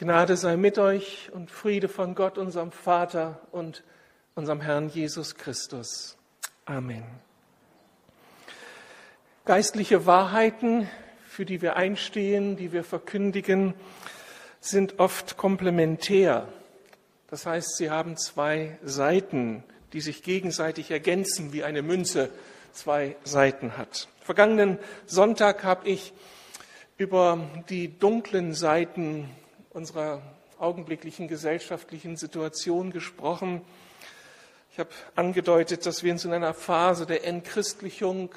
Gnade sei mit euch und Friede von Gott, unserem Vater und unserem Herrn Jesus Christus. Amen. Geistliche Wahrheiten, für die wir einstehen, die wir verkündigen, sind oft komplementär. Das heißt, sie haben zwei Seiten, die sich gegenseitig ergänzen, wie eine Münze zwei Seiten hat. Vergangenen Sonntag habe ich über die dunklen Seiten unserer augenblicklichen gesellschaftlichen Situation gesprochen. Ich habe angedeutet, dass wir uns in einer Phase der Entchristlichung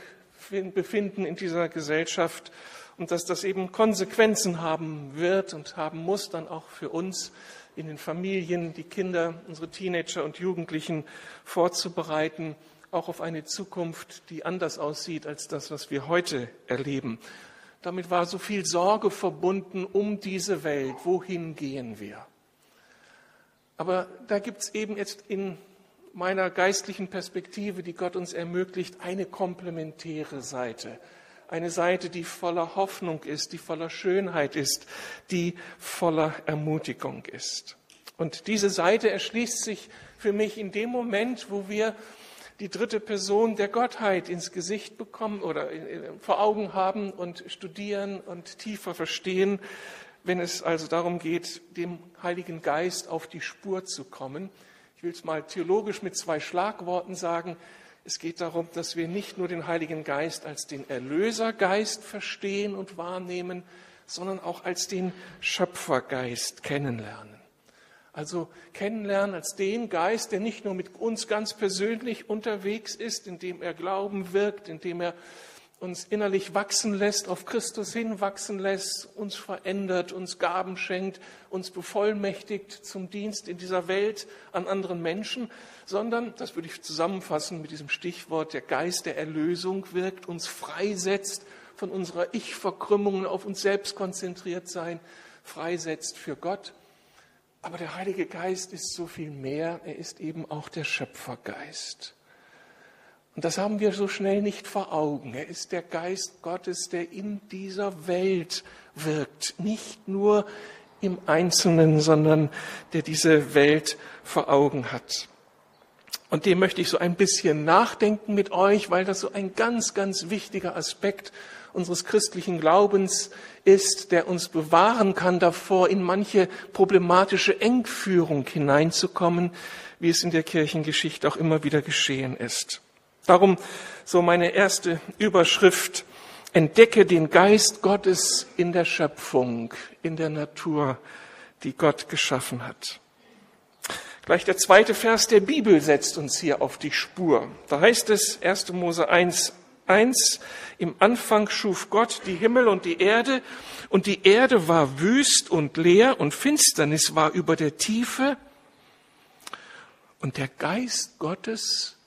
befinden in dieser Gesellschaft und dass das eben Konsequenzen haben wird und haben muss dann auch für uns in den Familien, die Kinder, unsere Teenager und Jugendlichen vorzubereiten, auch auf eine Zukunft, die anders aussieht als das, was wir heute erleben. Damit war so viel Sorge verbunden um diese Welt. Wohin gehen wir? Aber da gibt es eben jetzt in meiner geistlichen Perspektive, die Gott uns ermöglicht, eine komplementäre Seite. Eine Seite, die voller Hoffnung ist, die voller Schönheit ist, die voller Ermutigung ist. Und diese Seite erschließt sich für mich in dem Moment, wo wir die dritte Person der Gottheit ins Gesicht bekommen oder vor Augen haben und studieren und tiefer verstehen, wenn es also darum geht, dem Heiligen Geist auf die Spur zu kommen. Ich will es mal theologisch mit zwei Schlagworten sagen. Es geht darum, dass wir nicht nur den Heiligen Geist als den Erlösergeist verstehen und wahrnehmen, sondern auch als den Schöpfergeist kennenlernen. Also kennenlernen als den Geist, der nicht nur mit uns ganz persönlich unterwegs ist, indem er Glauben wirkt, indem er uns innerlich wachsen lässt, auf Christus hinwachsen lässt, uns verändert, uns Gaben schenkt, uns bevollmächtigt zum Dienst in dieser Welt an anderen Menschen, sondern, das würde ich zusammenfassen mit diesem Stichwort, der Geist der Erlösung wirkt, uns freisetzt von unserer Ich-Verkrümmung, auf uns selbst konzentriert sein, freisetzt für Gott aber der Heilige Geist ist so viel mehr. Er ist eben auch der Schöpfergeist. Und das haben wir so schnell nicht vor Augen. Er ist der Geist Gottes, der in dieser Welt wirkt. Nicht nur im Einzelnen, sondern der diese Welt vor Augen hat. Und dem möchte ich so ein bisschen nachdenken mit euch, weil das so ein ganz, ganz wichtiger Aspekt unseres christlichen Glaubens ist, der uns bewahren kann davor, in manche problematische Engführung hineinzukommen, wie es in der Kirchengeschichte auch immer wieder geschehen ist. Darum so meine erste Überschrift. Entdecke den Geist Gottes in der Schöpfung, in der Natur, die Gott geschaffen hat. Gleich der zweite Vers der Bibel setzt uns hier auf die Spur. Da heißt es 1. Mose 1, 1, im Anfang schuf Gott die Himmel und die Erde, und die Erde war wüst und leer, und Finsternis war über der Tiefe, und der Geist Gottes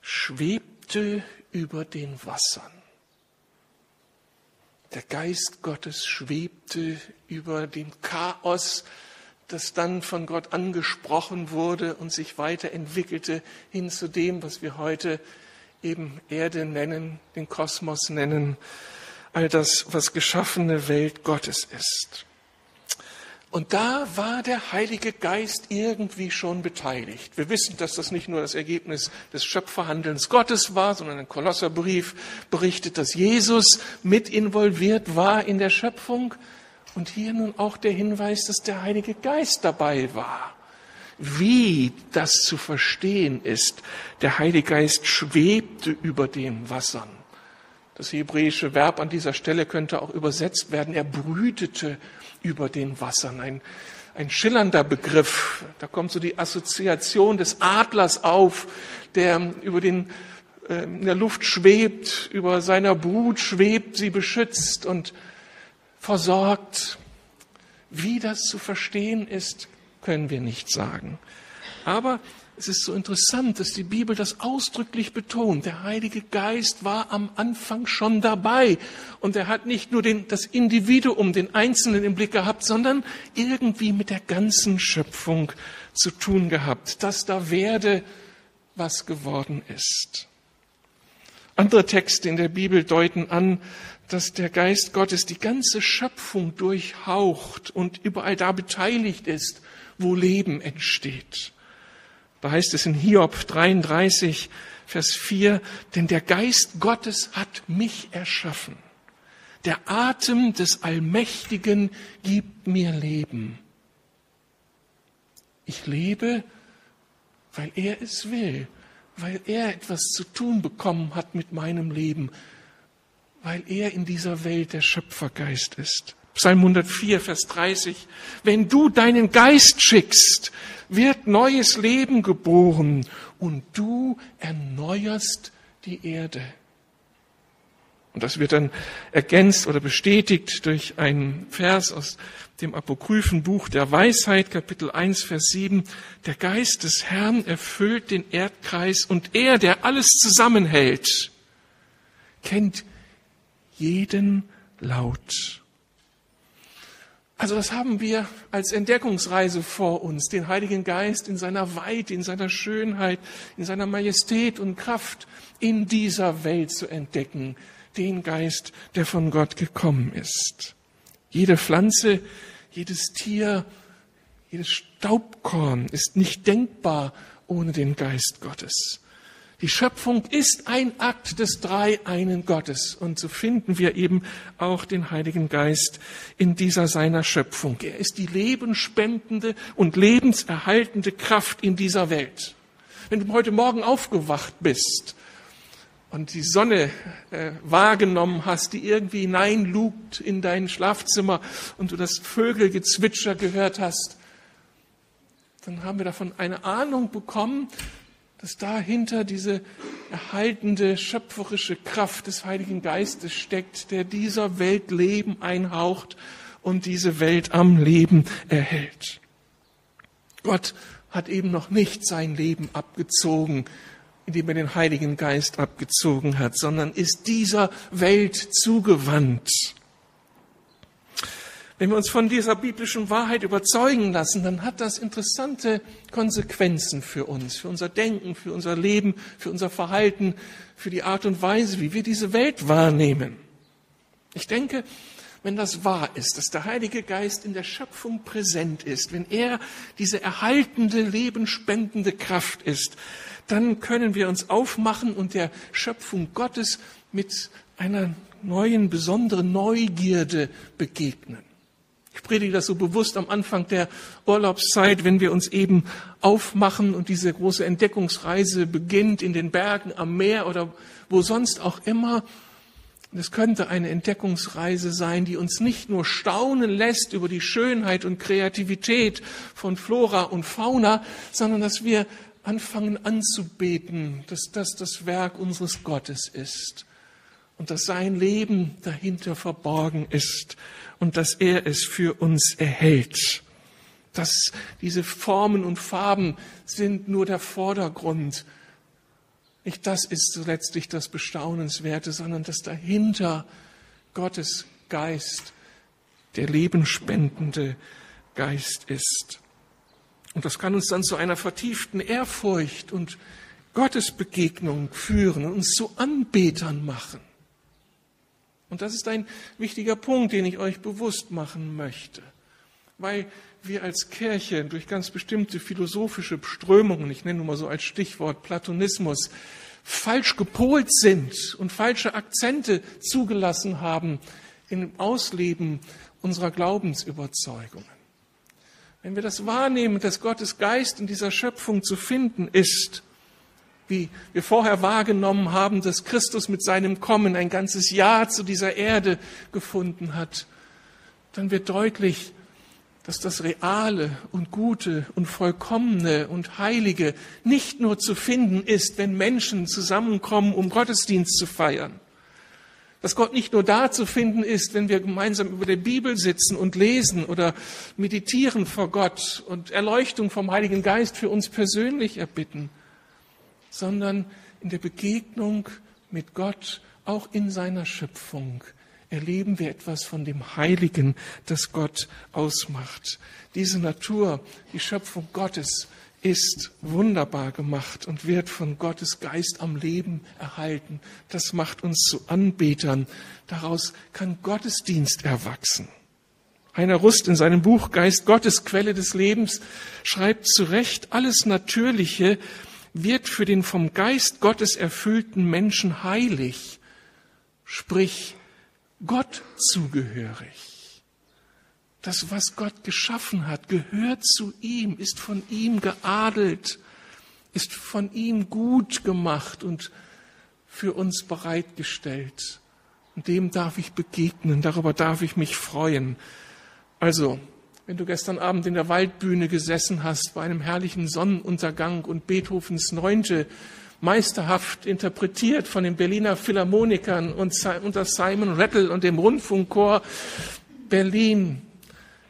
schwebte über den Wassern. Der Geist Gottes schwebte über dem Chaos, das dann von Gott angesprochen wurde und sich weiterentwickelte hin zu dem, was wir heute eben Erde nennen, den Kosmos nennen, all das, was geschaffene Welt Gottes ist. Und da war der Heilige Geist irgendwie schon beteiligt. Wir wissen, dass das nicht nur das Ergebnis des Schöpferhandelns Gottes war, sondern ein Kolosserbrief berichtet, dass Jesus mit involviert war in der Schöpfung. Und hier nun auch der Hinweis, dass der Heilige Geist dabei war wie das zu verstehen ist. Der Heilige Geist schwebte über den Wassern. Das hebräische Verb an dieser Stelle könnte auch übersetzt werden. Er brütete über den Wassern. Ein, ein schillernder Begriff. Da kommt so die Assoziation des Adlers auf, der über den, äh, in der Luft schwebt, über seiner Brut schwebt, sie beschützt und versorgt. Wie das zu verstehen ist, können wir nicht sagen. Aber es ist so interessant, dass die Bibel das ausdrücklich betont. Der Heilige Geist war am Anfang schon dabei. Und er hat nicht nur den, das Individuum, den Einzelnen im Blick gehabt, sondern irgendwie mit der ganzen Schöpfung zu tun gehabt, dass da werde, was geworden ist. Andere Texte in der Bibel deuten an, dass der Geist Gottes die ganze Schöpfung durchhaucht und überall da beteiligt ist, wo Leben entsteht. Da heißt es in Hiob 33, Vers 4, denn der Geist Gottes hat mich erschaffen. Der Atem des Allmächtigen gibt mir Leben. Ich lebe, weil er es will, weil er etwas zu tun bekommen hat mit meinem Leben, weil er in dieser Welt der Schöpfergeist ist. Psalm 104, Vers 30. Wenn du deinen Geist schickst, wird neues Leben geboren und du erneuerst die Erde. Und das wird dann ergänzt oder bestätigt durch einen Vers aus dem apokryphen Buch der Weisheit, Kapitel 1, Vers 7. Der Geist des Herrn erfüllt den Erdkreis und er, der alles zusammenhält, kennt jeden Laut. Also das haben wir als Entdeckungsreise vor uns, den Heiligen Geist in seiner Weite, in seiner Schönheit, in seiner Majestät und Kraft in dieser Welt zu entdecken, den Geist, der von Gott gekommen ist. Jede Pflanze, jedes Tier, jedes Staubkorn ist nicht denkbar ohne den Geist Gottes. Die Schöpfung ist ein Akt des Dreieinen Gottes. Und so finden wir eben auch den Heiligen Geist in dieser seiner Schöpfung. Er ist die lebensspendende und lebenserhaltende Kraft in dieser Welt. Wenn du heute Morgen aufgewacht bist und die Sonne äh, wahrgenommen hast, die irgendwie hineinlugt in dein Schlafzimmer und du das Vögelgezwitscher gehört hast, dann haben wir davon eine Ahnung bekommen, dass dahinter diese erhaltende, schöpferische Kraft des Heiligen Geistes steckt, der dieser Welt Leben einhaucht und diese Welt am Leben erhält. Gott hat eben noch nicht sein Leben abgezogen, indem er den Heiligen Geist abgezogen hat, sondern ist dieser Welt zugewandt. Wenn wir uns von dieser biblischen Wahrheit überzeugen lassen, dann hat das interessante Konsequenzen für uns, für unser Denken, für unser Leben, für unser Verhalten, für die Art und Weise, wie wir diese Welt wahrnehmen. Ich denke, wenn das wahr ist, dass der Heilige Geist in der Schöpfung präsent ist, wenn er diese erhaltende, lebenspendende Kraft ist, dann können wir uns aufmachen und der Schöpfung Gottes mit einer neuen, besonderen Neugierde begegnen. Ich predige das so bewusst am Anfang der Urlaubszeit, wenn wir uns eben aufmachen und diese große Entdeckungsreise beginnt in den Bergen, am Meer oder wo sonst auch immer. Es könnte eine Entdeckungsreise sein, die uns nicht nur staunen lässt über die Schönheit und Kreativität von Flora und Fauna, sondern dass wir anfangen anzubeten, dass das das Werk unseres Gottes ist und dass sein Leben dahinter verborgen ist und dass er es für uns erhält. Dass diese Formen und Farben sind nur der Vordergrund. Nicht das ist letztlich das Bestaunenswerte, sondern dass dahinter Gottes Geist, der lebenspendende Geist ist. Und das kann uns dann zu einer vertieften Ehrfurcht und Gottesbegegnung führen und uns zu Anbetern machen. Und das ist ein wichtiger Punkt, den ich euch bewusst machen möchte, weil wir als Kirche durch ganz bestimmte philosophische Strömungen, ich nenne nur mal so als Stichwort Platonismus, falsch gepolt sind und falsche Akzente zugelassen haben im Ausleben unserer Glaubensüberzeugungen. Wenn wir das wahrnehmen, dass Gottes Geist in dieser Schöpfung zu finden ist, wie wir vorher wahrgenommen haben, dass Christus mit seinem Kommen ein ganzes Jahr zu dieser Erde gefunden hat, dann wird deutlich, dass das Reale und Gute und Vollkommene und Heilige nicht nur zu finden ist, wenn Menschen zusammenkommen, um Gottesdienst zu feiern. Dass Gott nicht nur da zu finden ist, wenn wir gemeinsam über der Bibel sitzen und lesen oder meditieren vor Gott und Erleuchtung vom Heiligen Geist für uns persönlich erbitten, sondern in der Begegnung mit Gott, auch in seiner Schöpfung, erleben wir etwas von dem Heiligen, das Gott ausmacht. Diese Natur, die Schöpfung Gottes, ist wunderbar gemacht und wird von Gottes Geist am Leben erhalten. Das macht uns zu Anbetern. Daraus kann Gottesdienst erwachsen. Heiner Rust in seinem Buch Geist Gottes, Quelle des Lebens, schreibt zu Recht, alles Natürliche wird für den vom Geist Gottes erfüllten Menschen heilig, sprich Gott zugehörig. Das, was Gott geschaffen hat, gehört zu ihm, ist von ihm geadelt, ist von ihm gut gemacht und für uns bereitgestellt. Und dem darf ich begegnen, darüber darf ich mich freuen. Also, wenn du gestern Abend in der Waldbühne gesessen hast bei einem herrlichen Sonnenuntergang und Beethovens Neunte meisterhaft interpretiert von den Berliner Philharmonikern und unter Simon Rattle und dem Rundfunkchor Berlin,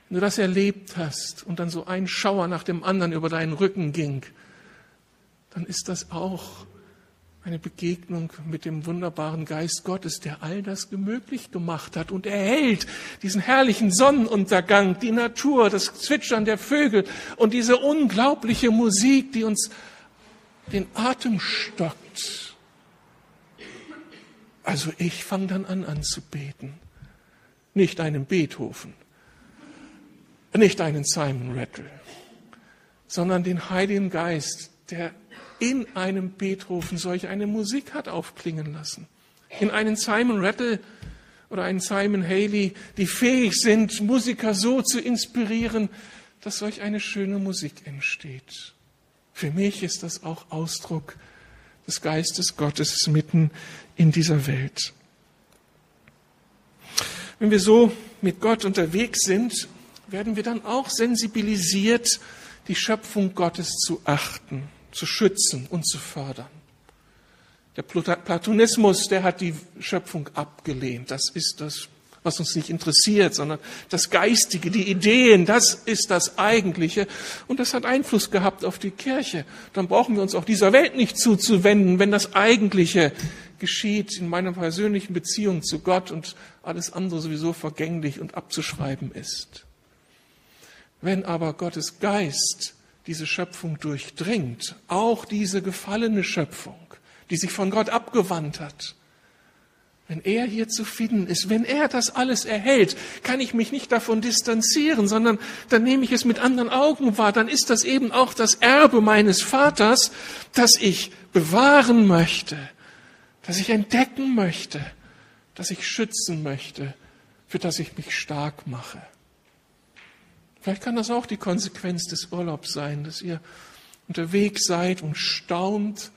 wenn du das erlebt hast und dann so ein Schauer nach dem anderen über deinen Rücken ging, dann ist das auch eine Begegnung mit dem wunderbaren Geist Gottes, der all das gemöglich gemacht hat und erhält diesen herrlichen Sonnenuntergang, die Natur, das Zwitschern der Vögel und diese unglaubliche Musik, die uns den Atem stockt. Also ich fange dann an anzubeten. Nicht einen Beethoven, nicht einen Simon Rattle, sondern den Heiligen Geist, der in einem Beethoven solch eine Musik hat aufklingen lassen. In einen Simon Rattle oder einen Simon Haley, die fähig sind, Musiker so zu inspirieren, dass solch eine schöne Musik entsteht. Für mich ist das auch Ausdruck des Geistes Gottes mitten in dieser Welt. Wenn wir so mit Gott unterwegs sind, werden wir dann auch sensibilisiert, die Schöpfung Gottes zu achten zu schützen und zu fördern. Der Platonismus, der hat die Schöpfung abgelehnt. Das ist das, was uns nicht interessiert, sondern das Geistige, die Ideen, das ist das Eigentliche. Und das hat Einfluss gehabt auf die Kirche. Dann brauchen wir uns auch dieser Welt nicht zuzuwenden, wenn das Eigentliche geschieht in meiner persönlichen Beziehung zu Gott und alles andere sowieso vergänglich und abzuschreiben ist. Wenn aber Gottes Geist diese Schöpfung durchdringt, auch diese gefallene Schöpfung, die sich von Gott abgewandt hat. Wenn er hier zu finden ist, wenn er das alles erhält, kann ich mich nicht davon distanzieren, sondern dann nehme ich es mit anderen Augen wahr. Dann ist das eben auch das Erbe meines Vaters, das ich bewahren möchte, das ich entdecken möchte, das ich schützen möchte, für das ich mich stark mache. Vielleicht kann das auch die Konsequenz des Urlaubs sein, dass ihr unterwegs seid und staunt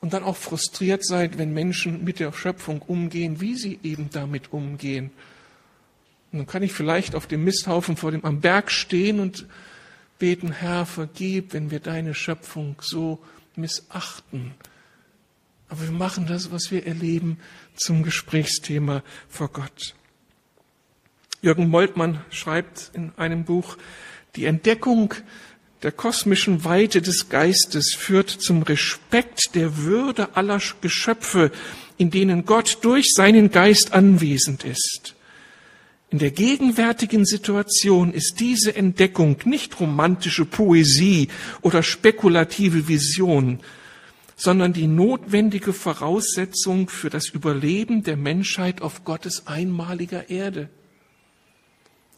und dann auch frustriert seid, wenn Menschen mit der Schöpfung umgehen, wie sie eben damit umgehen. Und dann kann ich vielleicht auf dem Misthaufen vor dem am Berg stehen und beten, Herr, vergib, wenn wir deine Schöpfung so missachten. Aber wir machen das, was wir erleben, zum Gesprächsthema vor Gott. Jürgen Moltmann schreibt in einem Buch, die Entdeckung der kosmischen Weite des Geistes führt zum Respekt der Würde aller Geschöpfe, in denen Gott durch seinen Geist anwesend ist. In der gegenwärtigen Situation ist diese Entdeckung nicht romantische Poesie oder spekulative Vision, sondern die notwendige Voraussetzung für das Überleben der Menschheit auf Gottes einmaliger Erde.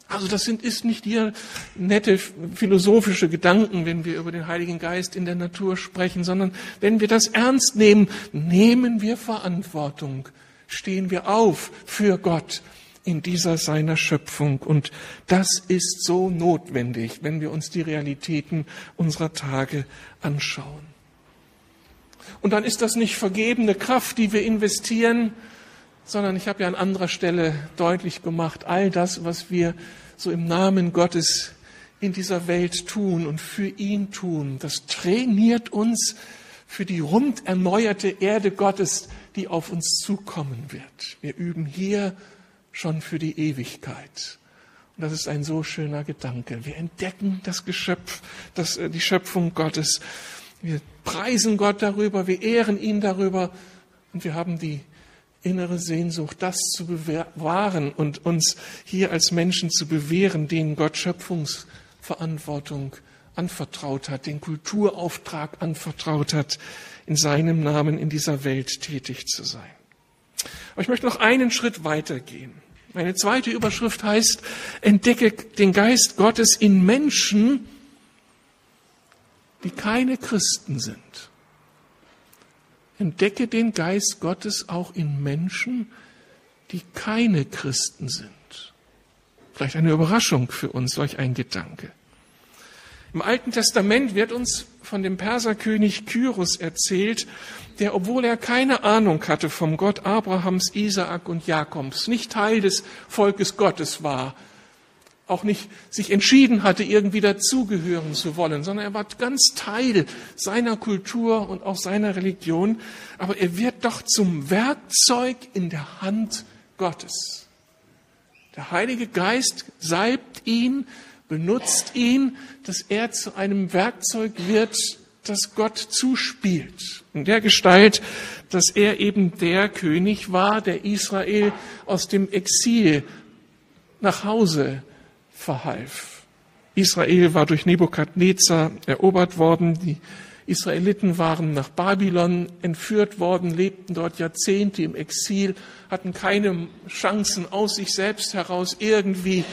Also das sind, ist nicht hier nette philosophische Gedanken, wenn wir über den Heiligen Geist in der Natur sprechen, sondern wenn wir das ernst nehmen, nehmen wir Verantwortung, stehen wir auf für Gott in dieser seiner Schöpfung. Und das ist so notwendig, wenn wir uns die Realitäten unserer Tage anschauen. Und dann ist das nicht vergebene Kraft, die wir investieren, sondern ich habe ja an anderer Stelle deutlich gemacht, all das, was wir so im Namen Gottes in dieser Welt tun und für ihn tun, das trainiert uns für die rund erneuerte Erde Gottes, die auf uns zukommen wird. Wir üben hier schon für die Ewigkeit. Und das ist ein so schöner Gedanke. Wir entdecken das Geschöpf, das, äh, die Schöpfung Gottes. Wir preisen Gott darüber, wir ehren ihn darüber und wir haben die innere Sehnsucht, das zu bewahren und uns hier als Menschen zu bewähren, denen Gott Schöpfungsverantwortung anvertraut hat, den Kulturauftrag anvertraut hat, in seinem Namen in dieser Welt tätig zu sein. Aber ich möchte noch einen Schritt weitergehen. Meine zweite Überschrift heißt, entdecke den Geist Gottes in Menschen, die keine Christen sind. Entdecke den Geist Gottes auch in Menschen, die keine Christen sind. Vielleicht eine Überraschung für uns, solch ein Gedanke. Im Alten Testament wird uns von dem Perserkönig Kyros erzählt, der, obwohl er keine Ahnung hatte vom Gott Abrahams, Isaak und Jakobs, nicht Teil des Volkes Gottes war, auch nicht sich entschieden hatte, irgendwie dazugehören zu wollen, sondern er war ganz Teil seiner Kultur und auch seiner Religion, aber er wird doch zum Werkzeug in der Hand Gottes. Der Heilige Geist salbt ihn, benutzt ihn, dass er zu einem Werkzeug wird, das Gott zuspielt. In der Gestalt, dass er eben der König war, der Israel aus dem Exil nach Hause verhalf. Israel war durch Nebukadnezar erobert worden. Die Israeliten waren nach Babylon entführt worden, lebten dort Jahrzehnte im Exil, hatten keine Chancen aus sich selbst heraus irgendwie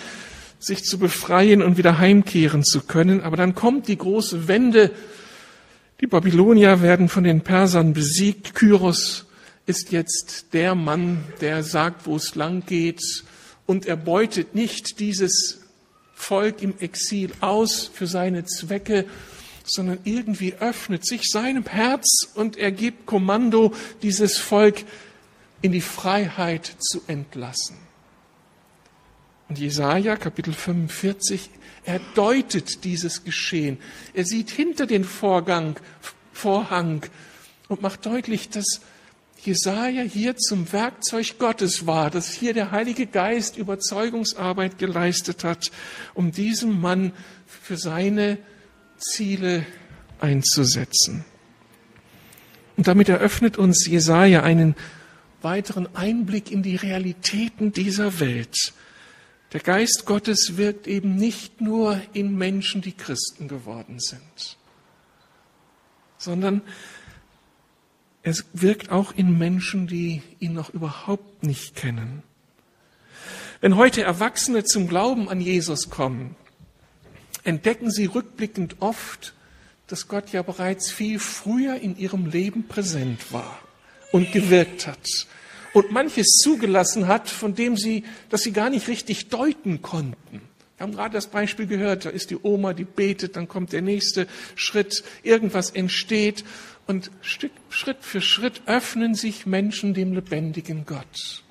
sich zu befreien und wieder heimkehren zu können. Aber dann kommt die große Wende. Die Babylonier werden von den Persern besiegt. Kyros ist jetzt der Mann, der sagt, wo es lang geht und er beutet nicht dieses Volk im Exil aus für seine Zwecke, sondern irgendwie öffnet sich seinem Herz und er gibt Kommando, dieses Volk in die Freiheit zu entlassen. Und Jesaja, Kapitel 45, er deutet dieses Geschehen. Er sieht hinter den Vorgang, Vorhang und macht deutlich, dass Jesaja hier zum Werkzeug Gottes war, dass hier der Heilige Geist Überzeugungsarbeit geleistet hat, um diesen Mann für seine Ziele einzusetzen. Und damit eröffnet uns Jesaja einen weiteren Einblick in die Realitäten dieser Welt. Der Geist Gottes wirkt eben nicht nur in Menschen, die Christen geworden sind, sondern es wirkt auch in Menschen, die ihn noch überhaupt nicht kennen. Wenn heute Erwachsene zum Glauben an Jesus kommen, entdecken sie rückblickend oft, dass Gott ja bereits viel früher in ihrem Leben präsent war und gewirkt hat und manches zugelassen hat, von dem sie, dass sie gar nicht richtig deuten konnten. Wir haben gerade das Beispiel gehört, da ist die Oma, die betet, dann kommt der nächste Schritt, irgendwas entsteht und Schritt für Schritt öffnen sich Menschen dem lebendigen Gott.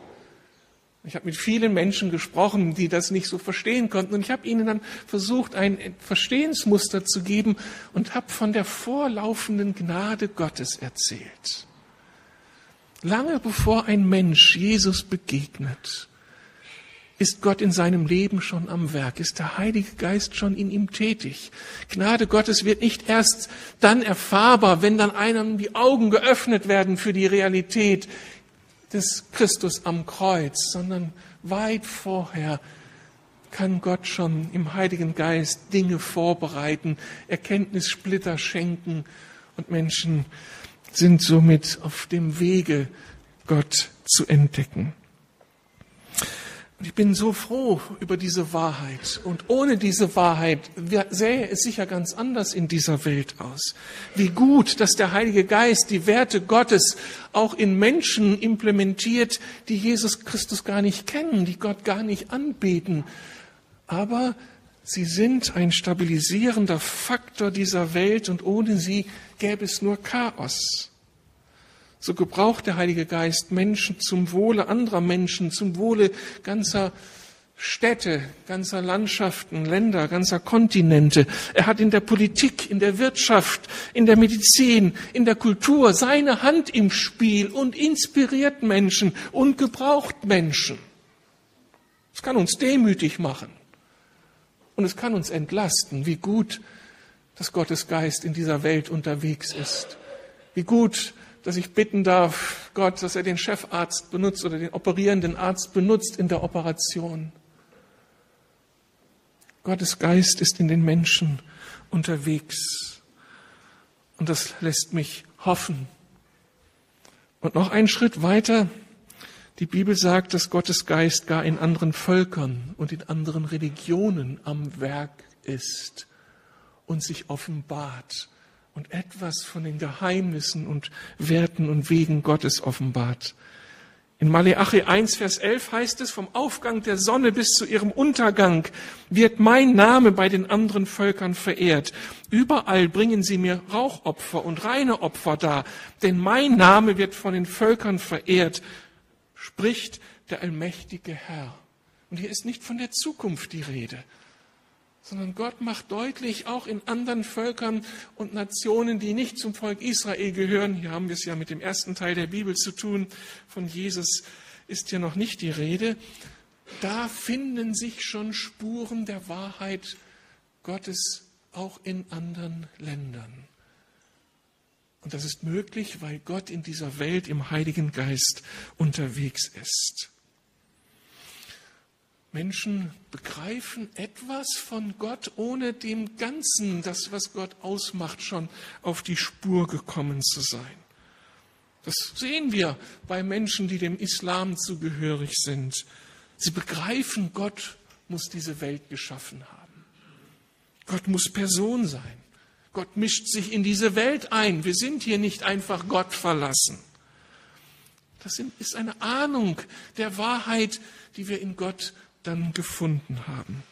Ich habe mit vielen Menschen gesprochen, die das nicht so verstehen konnten. Und ich habe ihnen dann versucht, ein Verstehensmuster zu geben und habe von der vorlaufenden Gnade Gottes erzählt. Lange bevor ein Mensch Jesus begegnet, ist Gott in seinem Leben schon am Werk, ist der Heilige Geist schon in ihm tätig. Gnade Gottes wird nicht erst dann erfahrbar, wenn dann einem die Augen geöffnet werden für die Realität des Christus am Kreuz, sondern weit vorher kann Gott schon im Heiligen Geist Dinge vorbereiten, Erkenntnissplitter schenken und Menschen sind somit auf dem Wege, Gott zu entdecken. Und ich bin so froh über diese Wahrheit. Und ohne diese Wahrheit sähe es sicher ganz anders in dieser Welt aus. Wie gut, dass der Heilige Geist die Werte Gottes auch in Menschen implementiert, die Jesus Christus gar nicht kennen, die Gott gar nicht anbeten. Aber sie sind ein stabilisierender Faktor dieser Welt und ohne sie gäbe es nur Chaos. So gebraucht der Heilige Geist Menschen zum Wohle anderer Menschen, zum Wohle ganzer Städte, ganzer Landschaften, Länder, ganzer Kontinente. Er hat in der Politik, in der Wirtschaft, in der Medizin, in der Kultur seine Hand im Spiel und inspiriert Menschen und gebraucht Menschen. Es kann uns demütig machen und es kann uns entlasten, wie gut, dass Gottes Geist in dieser Welt unterwegs ist. Wie gut, dass ich bitten darf, Gott, dass er den Chefarzt benutzt oder den operierenden Arzt benutzt in der Operation. Gottes Geist ist in den Menschen unterwegs. Und das lässt mich hoffen. Und noch einen Schritt weiter. Die Bibel sagt, dass Gottes Geist gar in anderen Völkern und in anderen Religionen am Werk ist und sich offenbart und etwas von den Geheimnissen und Werten und Wegen Gottes offenbart. In Maleachi 1, Vers 11 heißt es, vom Aufgang der Sonne bis zu ihrem Untergang wird mein Name bei den anderen Völkern verehrt. Überall bringen sie mir Rauchopfer und reine Opfer dar, denn mein Name wird von den Völkern verehrt, spricht der allmächtige Herr. Und hier ist nicht von der Zukunft die Rede, sondern Gott macht deutlich, auch in anderen Völkern und Nationen, die nicht zum Volk Israel gehören, hier haben wir es ja mit dem ersten Teil der Bibel zu tun, von Jesus ist hier noch nicht die Rede, da finden sich schon Spuren der Wahrheit Gottes auch in anderen Ländern. Und das ist möglich, weil Gott in dieser Welt im Heiligen Geist unterwegs ist. Menschen begreifen etwas von Gott, ohne dem Ganzen, das, was Gott ausmacht, schon auf die Spur gekommen zu sein. Das sehen wir bei Menschen, die dem Islam zugehörig sind. Sie begreifen, Gott muss diese Welt geschaffen haben. Gott muss Person sein. Gott mischt sich in diese Welt ein. Wir sind hier nicht einfach Gott verlassen. Das ist eine Ahnung der Wahrheit, die wir in Gott dann gefunden haben.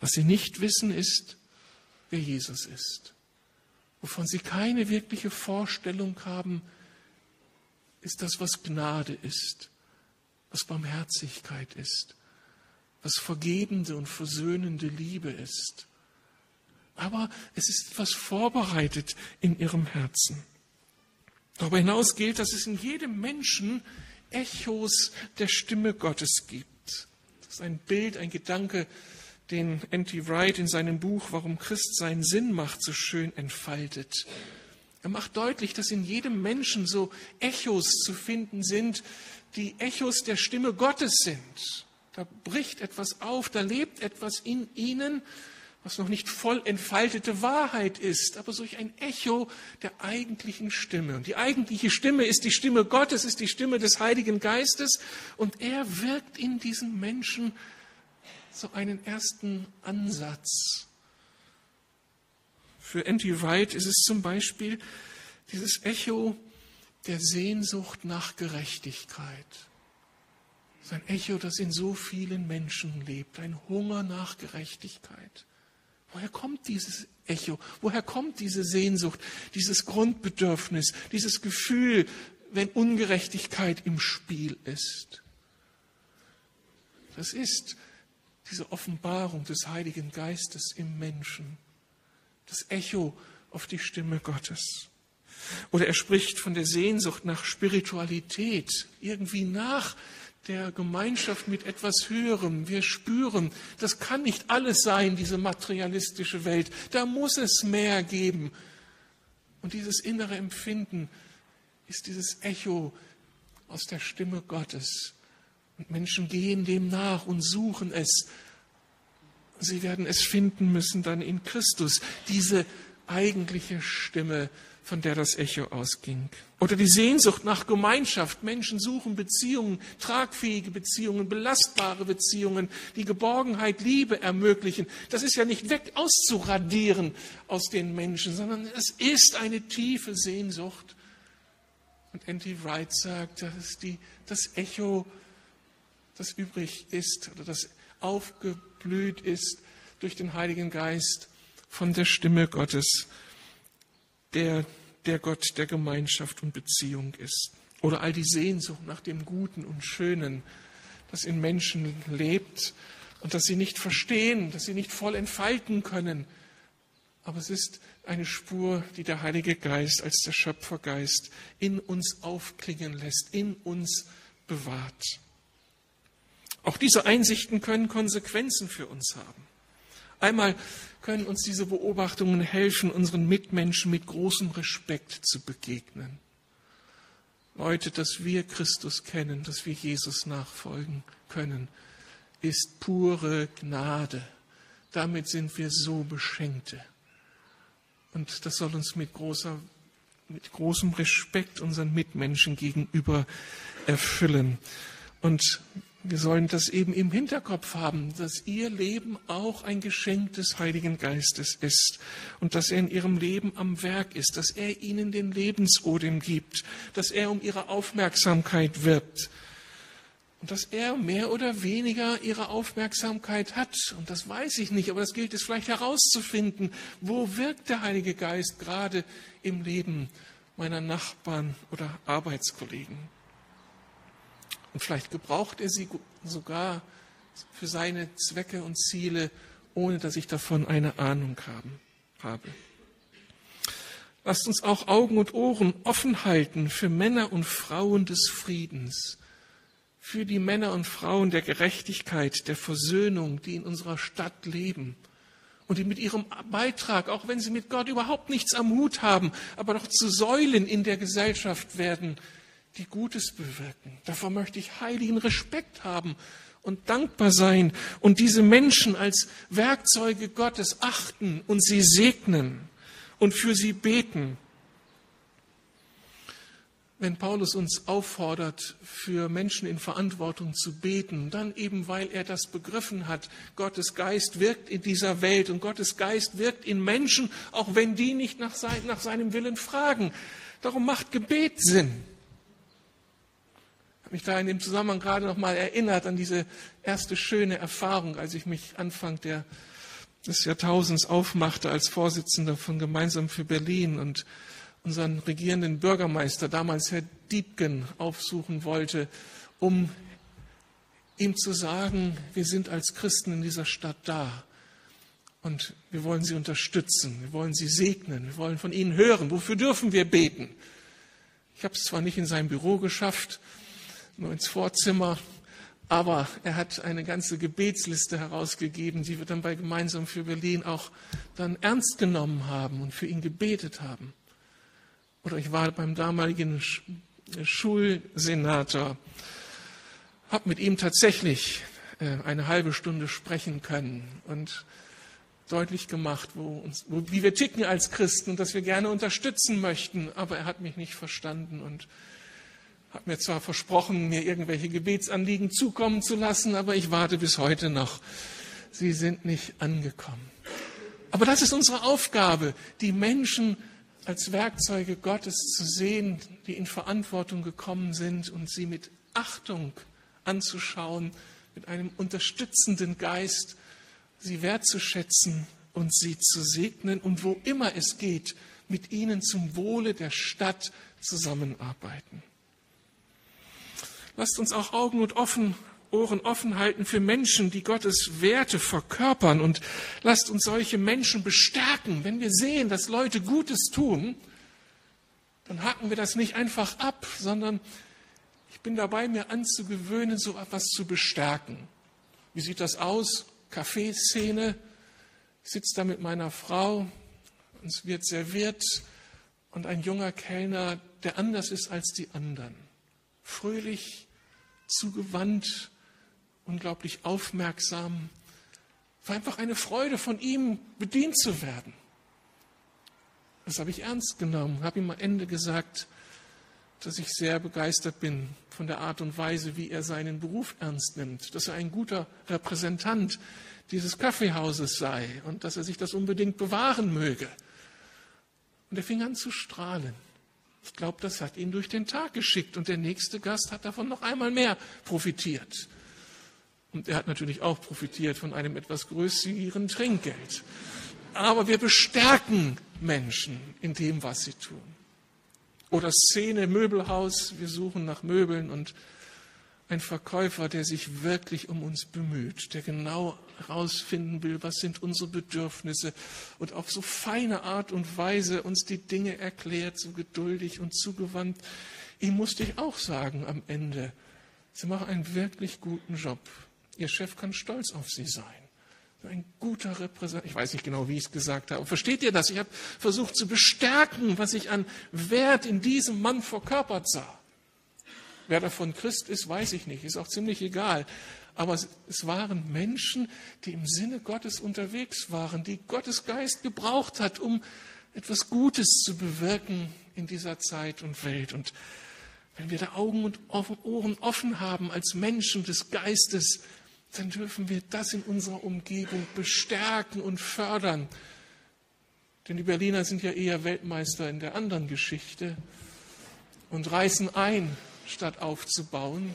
Was sie nicht wissen, ist, wer Jesus ist. Wovon sie keine wirkliche Vorstellung haben, ist das, was Gnade ist, was Barmherzigkeit ist, was vergebende und versöhnende Liebe ist. Aber es ist etwas vorbereitet in ihrem Herzen. Darüber hinaus gilt, dass es in jedem Menschen Echos der Stimme Gottes gibt ist ein Bild, ein Gedanke, den N.T. Wright in seinem Buch Warum Christ seinen Sinn macht, so schön entfaltet. Er macht deutlich, dass in jedem Menschen so Echos zu finden sind, die Echos der Stimme Gottes sind. Da bricht etwas auf, da lebt etwas in ihnen, was noch nicht voll entfaltete Wahrheit ist, aber solch ein Echo der eigentlichen Stimme. Und die eigentliche Stimme ist die Stimme Gottes, ist die Stimme des Heiligen Geistes und er wirkt in diesen Menschen so einen ersten Ansatz. Für N.T. Wright ist es zum Beispiel dieses Echo der Sehnsucht nach Gerechtigkeit. Es ist ein Echo, das in so vielen Menschen lebt, ein Hunger nach Gerechtigkeit. Woher kommt dieses Echo? Woher kommt diese Sehnsucht, dieses Grundbedürfnis, dieses Gefühl, wenn Ungerechtigkeit im Spiel ist? Das ist diese Offenbarung des Heiligen Geistes im Menschen, das Echo auf die Stimme Gottes. Oder er spricht von der Sehnsucht nach Spiritualität, irgendwie nach der Gemeinschaft mit etwas Höherem. Wir spüren, das kann nicht alles sein, diese materialistische Welt. Da muss es mehr geben. Und dieses innere Empfinden ist dieses Echo aus der Stimme Gottes. Und Menschen gehen dem nach und suchen es. Sie werden es finden müssen dann in Christus, diese eigentliche Stimme, von der das Echo ausging. Oder die Sehnsucht nach Gemeinschaft. Menschen suchen Beziehungen, tragfähige Beziehungen, belastbare Beziehungen, die Geborgenheit, Liebe ermöglichen. Das ist ja nicht weg auszuradieren aus den Menschen, sondern es ist eine tiefe Sehnsucht. Und N.T. Wright sagt, das ist die, das Echo, das übrig ist oder das aufgeblüht ist durch den Heiligen Geist von der Stimme Gottes der, der Gott der Gemeinschaft und Beziehung ist. Oder all die Sehnsucht nach dem Guten und Schönen, das in Menschen lebt und das sie nicht verstehen, das sie nicht voll entfalten können. Aber es ist eine Spur, die der Heilige Geist als der Schöpfergeist in uns aufklingen lässt, in uns bewahrt. Auch diese Einsichten können Konsequenzen für uns haben. Einmal können uns diese Beobachtungen helfen, unseren Mitmenschen mit großem Respekt zu begegnen. Leute, dass wir Christus kennen, dass wir Jesus nachfolgen können, ist pure Gnade. Damit sind wir so Beschenkte. Und das soll uns mit, großer, mit großem Respekt unseren Mitmenschen gegenüber erfüllen. Und wir sollen das eben im Hinterkopf haben, dass ihr Leben auch ein Geschenk des Heiligen Geistes ist und dass er in ihrem Leben am Werk ist, dass er ihnen den Lebensodem gibt, dass er um ihre Aufmerksamkeit wirbt und dass er mehr oder weniger ihre Aufmerksamkeit hat. Und das weiß ich nicht, aber das gilt es vielleicht herauszufinden. Wo wirkt der Heilige Geist gerade im Leben meiner Nachbarn oder Arbeitskollegen? Und vielleicht gebraucht er sie sogar für seine Zwecke und Ziele, ohne dass ich davon eine Ahnung haben, habe. Lasst uns auch Augen und Ohren offen halten für Männer und Frauen des Friedens, für die Männer und Frauen der Gerechtigkeit, der Versöhnung, die in unserer Stadt leben und die mit ihrem Beitrag, auch wenn sie mit Gott überhaupt nichts am Hut haben, aber doch zu Säulen in der Gesellschaft werden, die Gutes bewirken. Davor möchte ich heiligen Respekt haben und dankbar sein und diese Menschen als Werkzeuge Gottes achten und sie segnen und für sie beten. Wenn Paulus uns auffordert, für Menschen in Verantwortung zu beten, dann eben weil er das begriffen hat, Gottes Geist wirkt in dieser Welt und Gottes Geist wirkt in Menschen, auch wenn die nicht nach, seinem Willen fragen. Darum macht Gebet Sinn habe mich da in dem Zusammenhang gerade noch mal erinnert an diese erste schöne Erfahrung, als ich mich Anfang der, des Jahrtausends aufmachte als Vorsitzender von Gemeinsam für Berlin und unseren regierenden Bürgermeister, damals Herr Diebken, aufsuchen wollte, um ihm zu sagen, wir sind als Christen in dieser Stadt da. Und wir wollen Sie unterstützen, wir wollen Sie segnen, wir wollen von Ihnen hören. Wofür dürfen wir beten? Ich habe es zwar nicht in sein Büro geschafft, nur ins Vorzimmer. Aber er hat eine ganze Gebetsliste herausgegeben, die wir dann bei Gemeinsam für Berlin auch dann ernst genommen haben und für ihn gebetet haben. Oder ich war beim damaligen Schulsenator, habe mit ihm tatsächlich äh, eine halbe Stunde sprechen können und deutlich gemacht, wo uns, wo, wie wir ticken als Christen und dass wir gerne unterstützen möchten. Aber er hat mich nicht verstanden und hat mir zwar versprochen, mir irgendwelche Gebetsanliegen zukommen zu lassen, aber ich warte bis heute noch. Sie sind nicht angekommen. Aber das ist unsere Aufgabe, die Menschen als Werkzeuge Gottes zu sehen, die in Verantwortung gekommen sind und sie mit Achtung anzuschauen, mit einem unterstützenden Geist, sie wertzuschätzen und sie zu segnen und wo immer es geht, mit ihnen zum Wohle der Stadt zusammenarbeiten. Lasst uns auch Augen und offen, Ohren offen halten für Menschen, die Gottes Werte verkörpern. Und lasst uns solche Menschen bestärken. Wenn wir sehen, dass Leute Gutes tun, dann hacken wir das nicht einfach ab, sondern ich bin dabei, mir anzugewöhnen, so etwas zu bestärken. Wie sieht das aus? Kaffeeszene. Ich sitze da mit meiner Frau, uns wird serviert und ein junger Kellner, der anders ist als die anderen. Fröhlich, zugewandt, unglaublich aufmerksam. War einfach eine Freude, von ihm bedient zu werden. Das habe ich ernst genommen, habe ihm am Ende gesagt, dass ich sehr begeistert bin von der Art und Weise, wie er seinen Beruf ernst nimmt, dass er ein guter Repräsentant dieses Kaffeehauses sei und dass er sich das unbedingt bewahren möge. Und er fing an zu strahlen. Ich glaube, das hat ihn durch den Tag geschickt und der nächste Gast hat davon noch einmal mehr profitiert. Und er hat natürlich auch profitiert von einem etwas größeren Trinkgeld. Aber wir bestärken Menschen in dem, was sie tun. Oder Szene, Möbelhaus, wir suchen nach Möbeln und ein Verkäufer, der sich wirklich um uns bemüht, der genau herausfinden will, was sind unsere Bedürfnisse und auf so feine Art und Weise uns die Dinge erklärt, so geduldig und zugewandt. Ihm musste ich auch sagen am Ende, Sie machen einen wirklich guten Job. Ihr Chef kann stolz auf Sie sein. Ein guter Repräsentant. Ich weiß nicht genau, wie ich es gesagt habe. Versteht ihr das? Ich habe versucht zu bestärken, was ich an Wert in diesem Mann verkörpert sah. Wer davon Christ ist, weiß ich nicht, ist auch ziemlich egal. Aber es waren Menschen, die im Sinne Gottes unterwegs waren, die Gottes Geist gebraucht hat, um etwas Gutes zu bewirken in dieser Zeit und Welt. Und wenn wir da Augen und Ohren offen haben als Menschen des Geistes, dann dürfen wir das in unserer Umgebung bestärken und fördern. Denn die Berliner sind ja eher Weltmeister in der anderen Geschichte und reißen ein, statt aufzubauen.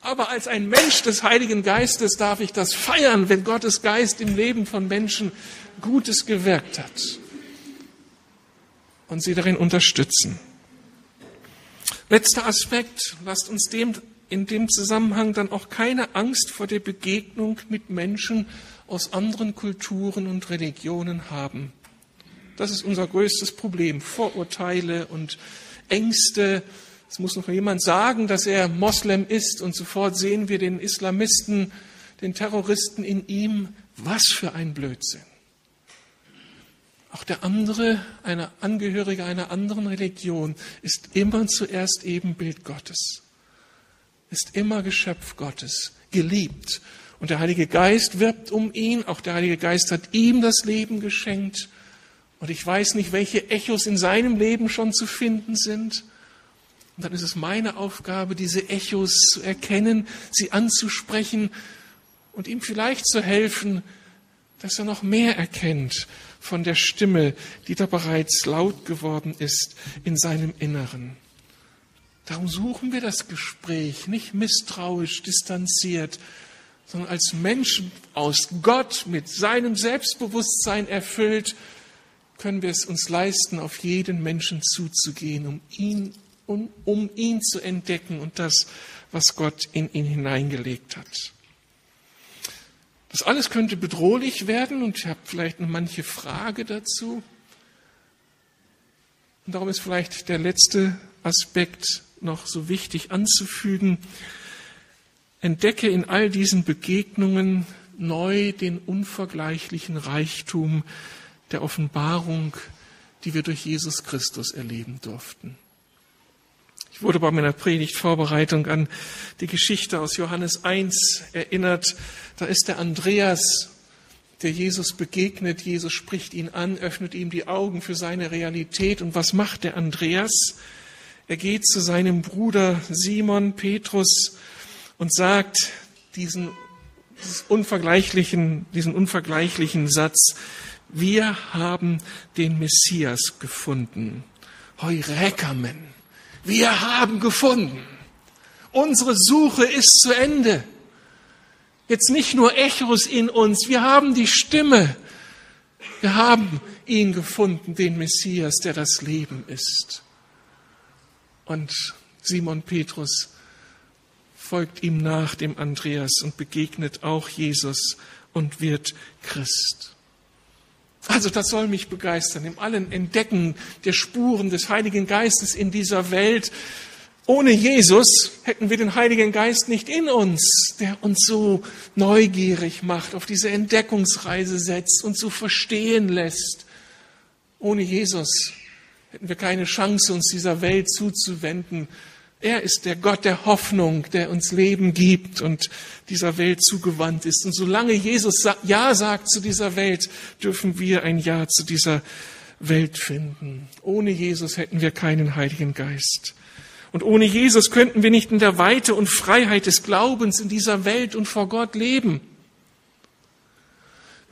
Aber als ein Mensch des Heiligen Geistes darf ich das feiern, wenn Gottes Geist im Leben von Menschen Gutes gewirkt hat und sie darin unterstützen. Letzter Aspekt, lasst uns dem, in dem Zusammenhang dann auch keine Angst vor der Begegnung mit Menschen aus anderen Kulturen und Religionen haben. Das ist unser größtes Problem. Vorurteile und Ängste. Es muss noch jemand sagen, dass er Moslem ist und sofort sehen wir den Islamisten, den Terroristen in ihm. Was für ein Blödsinn. Auch der andere, eine Angehörige einer anderen Religion, ist immer zuerst Ebenbild Gottes, ist immer Geschöpf Gottes, geliebt. Und der Heilige Geist wirbt um ihn, auch der Heilige Geist hat ihm das Leben geschenkt. Und ich weiß nicht, welche Echos in seinem Leben schon zu finden sind. Und dann ist es meine Aufgabe, diese Echos zu erkennen, sie anzusprechen und ihm vielleicht zu helfen, dass er noch mehr erkennt von der Stimme, die da bereits laut geworden ist in seinem Inneren. Darum suchen wir das Gespräch nicht misstrauisch, distanziert, sondern als Menschen aus Gott mit seinem Selbstbewusstsein erfüllt, können wir es uns leisten, auf jeden Menschen zuzugehen, um ihn, um, um ihn zu entdecken und das, was Gott in ihn hineingelegt hat. Das alles könnte bedrohlich werden und ich habe vielleicht noch manche Frage dazu. Und darum ist vielleicht der letzte Aspekt noch so wichtig anzufügen. Entdecke in all diesen Begegnungen neu den unvergleichlichen Reichtum der Offenbarung, die wir durch Jesus Christus erleben durften. Ich wurde bei meiner Predigtvorbereitung an die Geschichte aus Johannes 1 erinnert. Da ist der Andreas, der Jesus begegnet. Jesus spricht ihn an, öffnet ihm die Augen für seine Realität. Und was macht der Andreas? Er geht zu seinem Bruder Simon Petrus und sagt diesen, unvergleichlichen, diesen unvergleichlichen Satz. Wir haben den Messias gefunden. Heurekamen. Wir haben gefunden. Unsere Suche ist zu Ende. Jetzt nicht nur Echos in uns, wir haben die Stimme. Wir haben ihn gefunden, den Messias, der das Leben ist. Und Simon Petrus folgt ihm nach, dem Andreas, und begegnet auch Jesus und wird Christ. Also das soll mich begeistern, im allen Entdecken der Spuren des Heiligen Geistes in dieser Welt. Ohne Jesus hätten wir den Heiligen Geist nicht in uns, der uns so neugierig macht, auf diese Entdeckungsreise setzt und so verstehen lässt. Ohne Jesus hätten wir keine Chance, uns dieser Welt zuzuwenden, er ist der Gott der Hoffnung, der uns Leben gibt und dieser Welt zugewandt ist. Und solange Jesus Ja sagt zu dieser Welt, dürfen wir ein Ja zu dieser Welt finden. Ohne Jesus hätten wir keinen Heiligen Geist. Und ohne Jesus könnten wir nicht in der Weite und Freiheit des Glaubens in dieser Welt und vor Gott leben.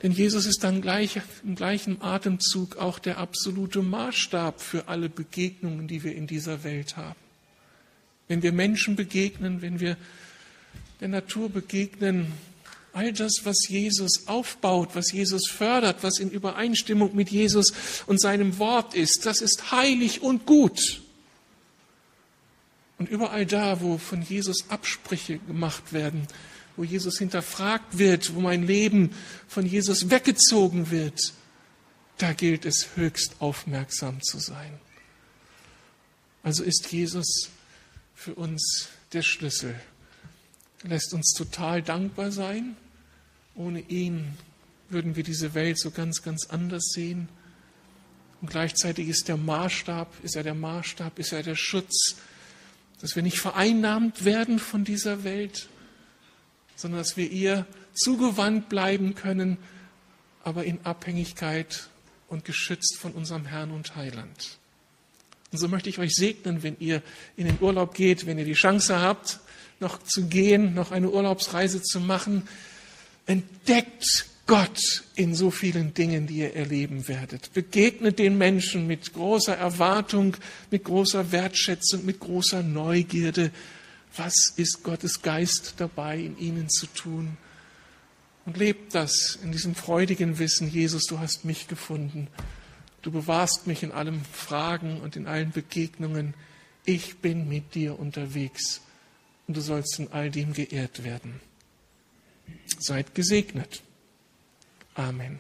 Denn Jesus ist dann gleich, im gleichen Atemzug auch der absolute Maßstab für alle Begegnungen, die wir in dieser Welt haben wenn wir Menschen begegnen, wenn wir der Natur begegnen, all das, was Jesus aufbaut, was Jesus fördert, was in Übereinstimmung mit Jesus und seinem Wort ist, das ist heilig und gut. Und überall da, wo von Jesus Absprüche gemacht werden, wo Jesus hinterfragt wird, wo mein Leben von Jesus weggezogen wird, da gilt es höchst aufmerksam zu sein. Also ist Jesus für uns der Schlüssel. Er lässt uns total dankbar sein. Ohne ihn würden wir diese Welt so ganz, ganz anders sehen. Und gleichzeitig ist der Maßstab, ist er der Maßstab, ist er der Schutz, dass wir nicht vereinnahmt werden von dieser Welt, sondern dass wir ihr zugewandt bleiben können, aber in Abhängigkeit und geschützt von unserem Herrn und Heiland. Und so möchte ich euch segnen, wenn ihr in den Urlaub geht, wenn ihr die Chance habt, noch zu gehen, noch eine Urlaubsreise zu machen. Entdeckt Gott in so vielen Dingen, die ihr erleben werdet. Begegnet den Menschen mit großer Erwartung, mit großer Wertschätzung, mit großer Neugierde. Was ist Gottes Geist dabei, in ihnen zu tun? Und lebt das in diesem freudigen Wissen, Jesus, du hast mich gefunden. Du bewahrst mich in allen Fragen und in allen Begegnungen. Ich bin mit dir unterwegs und du sollst in all dem geehrt werden. Seid gesegnet. Amen.